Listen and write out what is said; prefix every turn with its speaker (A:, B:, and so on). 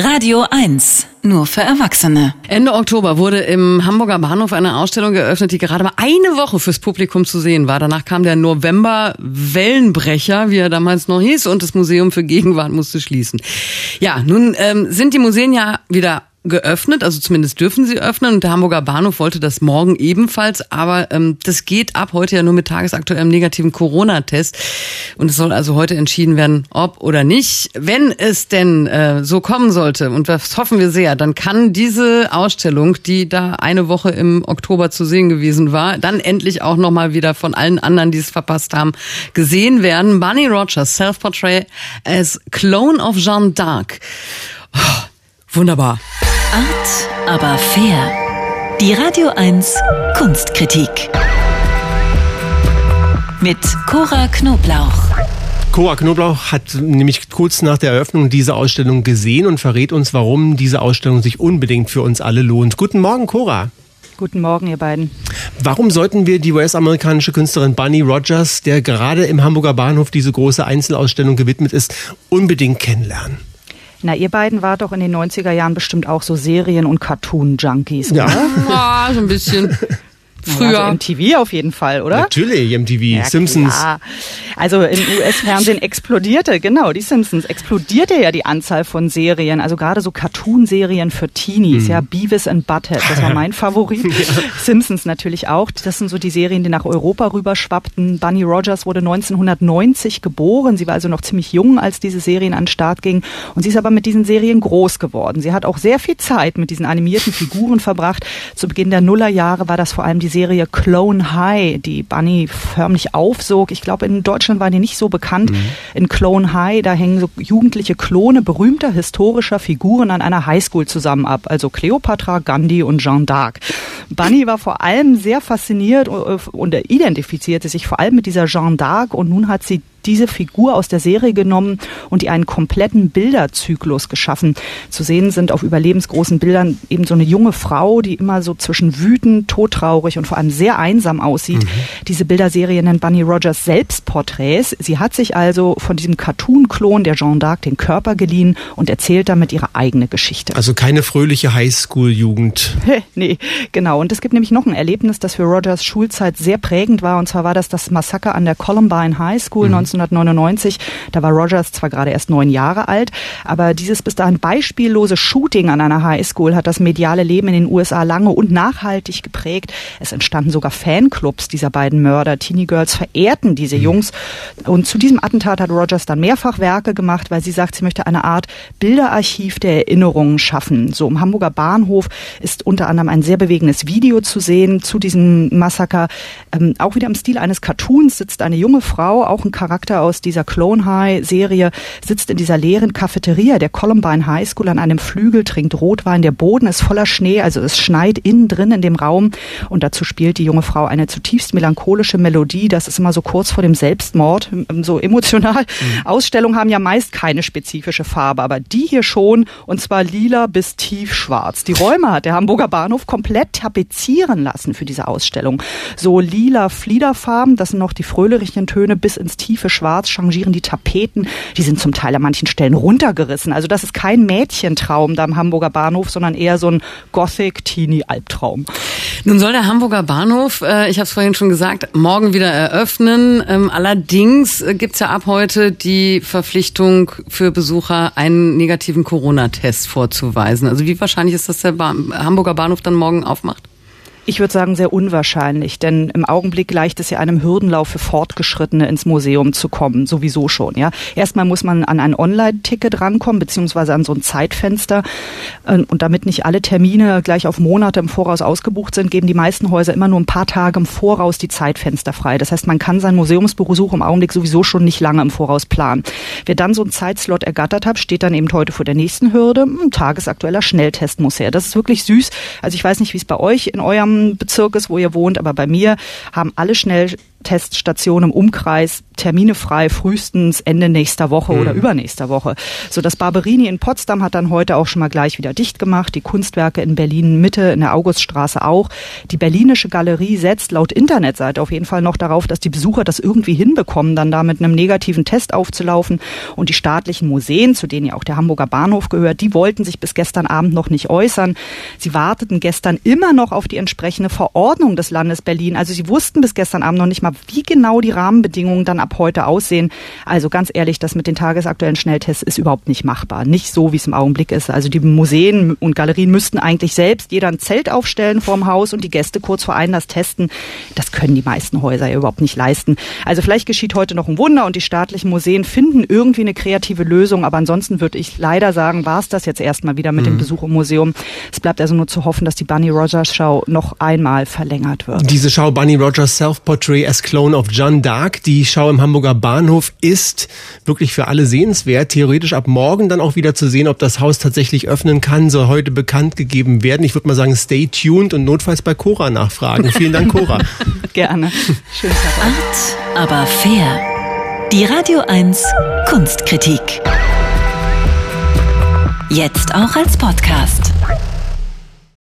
A: Radio 1, nur für Erwachsene.
B: Ende Oktober wurde im Hamburger Bahnhof eine Ausstellung geöffnet, die gerade mal eine Woche fürs Publikum zu sehen war. Danach kam der November Wellenbrecher, wie er damals noch hieß, und das Museum für Gegenwart musste schließen. Ja, nun ähm, sind die Museen ja wieder geöffnet, also zumindest dürfen sie öffnen und der Hamburger Bahnhof wollte das morgen ebenfalls, aber ähm, das geht ab heute ja nur mit tagesaktuellem negativen Corona-Test und es soll also heute entschieden werden, ob oder nicht. Wenn es denn äh, so kommen sollte und das hoffen wir sehr, dann kann diese Ausstellung, die da eine Woche im Oktober zu sehen gewesen war, dann endlich auch nochmal wieder von allen anderen, die es verpasst haben, gesehen werden. Bunny Rogers Self-Portrait as Clone of Jeanne d'Arc. Oh, wunderbar.
A: Art, aber fair. Die Radio 1 Kunstkritik. Mit Cora Knoblauch.
C: Cora Knoblauch hat nämlich kurz nach der Eröffnung diese Ausstellung gesehen und verrät uns, warum diese Ausstellung sich unbedingt für uns alle lohnt. Guten Morgen, Cora.
D: Guten Morgen, ihr beiden.
C: Warum sollten wir die US-amerikanische Künstlerin Bunny Rogers, der gerade im Hamburger Bahnhof diese große Einzelausstellung gewidmet ist, unbedingt kennenlernen?
D: Na, ihr beiden wart doch in den 90er Jahren bestimmt auch so Serien- und Cartoon-Junkies,
C: Ja.
D: oder?
B: Ah, so ein bisschen. Früher.
D: Ja, also MTV auf jeden Fall, oder?
C: Natürlich, MTV,
D: Ja,
C: Simpsons.
D: klar. Also im US-Fernsehen explodierte, genau, die Simpsons, explodierte ja die Anzahl von Serien, also gerade so Cartoon-Serien für Teenies,
C: Mhm.
D: ja, Beavis and Butthead, das war mein Favorit. Simpsons natürlich auch, das sind so die Serien, die nach Europa rüberschwappten. Bunny Rogers wurde 1990 geboren, sie war also noch ziemlich jung, als diese Serien an den Start gingen und sie ist aber mit diesen Serien groß geworden. Sie hat auch sehr viel Zeit mit diesen animierten Figuren verbracht. Zu Beginn der Nullerjahre war das vor allem die Serie Clone High, die Bunny förmlich aufsog. Ich glaube, in Deutschland war die nicht so bekannt. In Clone High, da hängen so jugendliche Klone berühmter historischer Figuren an einer Highschool zusammen ab. Also Cleopatra, Gandhi und Jeanne d'Arc. Bunny war vor allem sehr fasziniert äh, und identifizierte sich vor allem mit dieser Jeanne d'Arc und nun hat sie diese Figur aus der Serie genommen und ihr einen kompletten Bilderzyklus geschaffen. Zu sehen sind auf überlebensgroßen Bildern eben so eine junge Frau, die immer so zwischen wütend, todtraurig und vor allem sehr einsam aussieht. Diese Bilderserie nennt Bunny Rogers Selbstporträts. Sie hat sich also von diesem Cartoon-Klon der Jeanne d'Arc den Körper geliehen und erzählt damit ihre eigene Geschichte.
C: Also keine fröhliche Highschool-Jugend.
D: nee, genau. Und es gibt nämlich noch ein Erlebnis, das für Rogers Schulzeit sehr prägend war. Und zwar war das das Massaker an der Columbine High School 1999. Da war Rogers zwar gerade erst neun Jahre alt, aber dieses bis dahin beispiellose Shooting an einer High School hat das mediale Leben in den USA lange und nachhaltig geprägt. Es entstanden sogar Fanclubs dieser beiden Mörder. Teenie Girls verehrten diese Jungs. Und zu diesem Attentat hat Rogers dann mehrfach Werke gemacht, weil sie sagt, sie möchte eine Art Bilderarchiv der Erinnerungen schaffen. So im Hamburger Bahnhof ist unter anderem ein sehr bewegendes Video zu sehen zu diesem Massaker. Ähm, auch wieder im Stil eines Cartoons sitzt eine junge Frau, auch ein Charakter aus dieser Clone High Serie, sitzt in dieser leeren Cafeteria der Columbine High School an einem Flügel, trinkt Rotwein. Der Boden ist voller Schnee, also es schneit innen drin in dem Raum. Und dazu spielt die junge Frau eine zutiefst melancholische Melodie. Das ist immer so kurz vor dem Selbstmord, so emotional. Ausstellungen haben ja meist keine spezifische Farbe, aber die hier schon, und zwar lila bis tiefschwarz. Die Räume hat der Hamburger Bahnhof komplett tapezieren lassen für diese Ausstellung. So lila Fliederfarben, das sind noch die fröhlichen Töne bis ins tiefe Schwarz, changieren die Tapeten. Die sind zum Teil an manchen Stellen runtergerissen. Also das ist kein Mädchentraum da am Hamburger Bahnhof, sondern eher so ein Gothic-Teenie-Albtraum.
B: Nun soll der Hamburger Bahnhof, äh, ich habe es vorhin schon gesagt, morgen wieder eröffnen. Ähm, allerdings äh, gibt's ja ab heute die Verpflichtung für Besucher, einen negativen Corona-Test vorzuweisen. Also wie wahrscheinlich ist, dass der ba Hamburger Bahnhof dann morgen aufmacht?
D: Ich würde sagen, sehr unwahrscheinlich, denn im Augenblick gleicht es ja einem Hürdenlauf für Fortgeschrittene ins Museum zu kommen, sowieso schon. Ja, erstmal muss man an ein Online-Ticket rankommen beziehungsweise an so ein Zeitfenster Ähm, und damit nicht alle Termine gleich auf Monate im Voraus ausgebucht sind, geben die meisten Häuser immer nur ein paar Tage im Voraus die Zeitfenster frei. Das heißt, man kann seinen Museumsbesuch im Augenblick sowieso schon nicht lange im Voraus planen. Wer dann so einen Zeitslot ergattert hat, steht dann eben heute vor der nächsten Hürde. Ein tagesaktueller Schnelltest muss her. Das ist wirklich süß. Also ich weiß nicht, wie es bei euch in eurem Bezirk ist, wo ihr wohnt, aber bei mir haben alle schnell Schnellteststation im Umkreis Termine frei, frühestens Ende nächster Woche mhm. oder übernächster Woche. So das Barberini in Potsdam hat dann heute auch schon mal gleich wieder dicht gemacht. Die Kunstwerke in Berlin Mitte, in der Auguststraße auch. Die Berlinische Galerie setzt laut Internetseite auf jeden Fall noch darauf, dass die Besucher das irgendwie hinbekommen, dann da mit einem negativen Test aufzulaufen. Und die staatlichen Museen, zu denen ja auch der Hamburger Bahnhof gehört, die wollten sich bis gestern Abend noch nicht äußern. Sie warteten gestern immer noch auf die entsprechende Verordnung des Landes Berlin. Also sie wussten bis gestern Abend noch nicht mal, wie genau die Rahmenbedingungen dann ab heute aussehen. Also ganz ehrlich, das mit den tagesaktuellen Schnelltests ist überhaupt nicht machbar. Nicht so, wie es im Augenblick ist. Also die Museen und Galerien müssten eigentlich selbst jeder ein Zelt aufstellen vorm Haus und die Gäste kurz vor Einlass testen. Das können die meisten Häuser ja überhaupt nicht leisten. Also vielleicht geschieht heute noch ein Wunder und die staatlichen Museen finden irgendwie eine kreative Lösung. Aber ansonsten würde ich leider sagen, war es das jetzt erstmal wieder mit mhm. dem Besuch im Museum. Es bleibt also nur zu hoffen, dass die Bunny Rogers Show noch einmal verlängert wird.
C: Diese Schau Bunny Rogers Self-Portrait as Clone of John Dark, die Schau im Hamburger Bahnhof ist wirklich für alle sehenswert. Theoretisch ab morgen dann auch wieder zu sehen, ob das Haus tatsächlich öffnen kann, soll heute bekannt gegeben werden. Ich würde mal sagen, stay tuned und notfalls bei Cora nachfragen. Vielen Dank, Cora.
D: Gerne.
A: Schönen Tag. Art, aber fair. Die Radio 1 Kunstkritik. Jetzt auch als Podcast.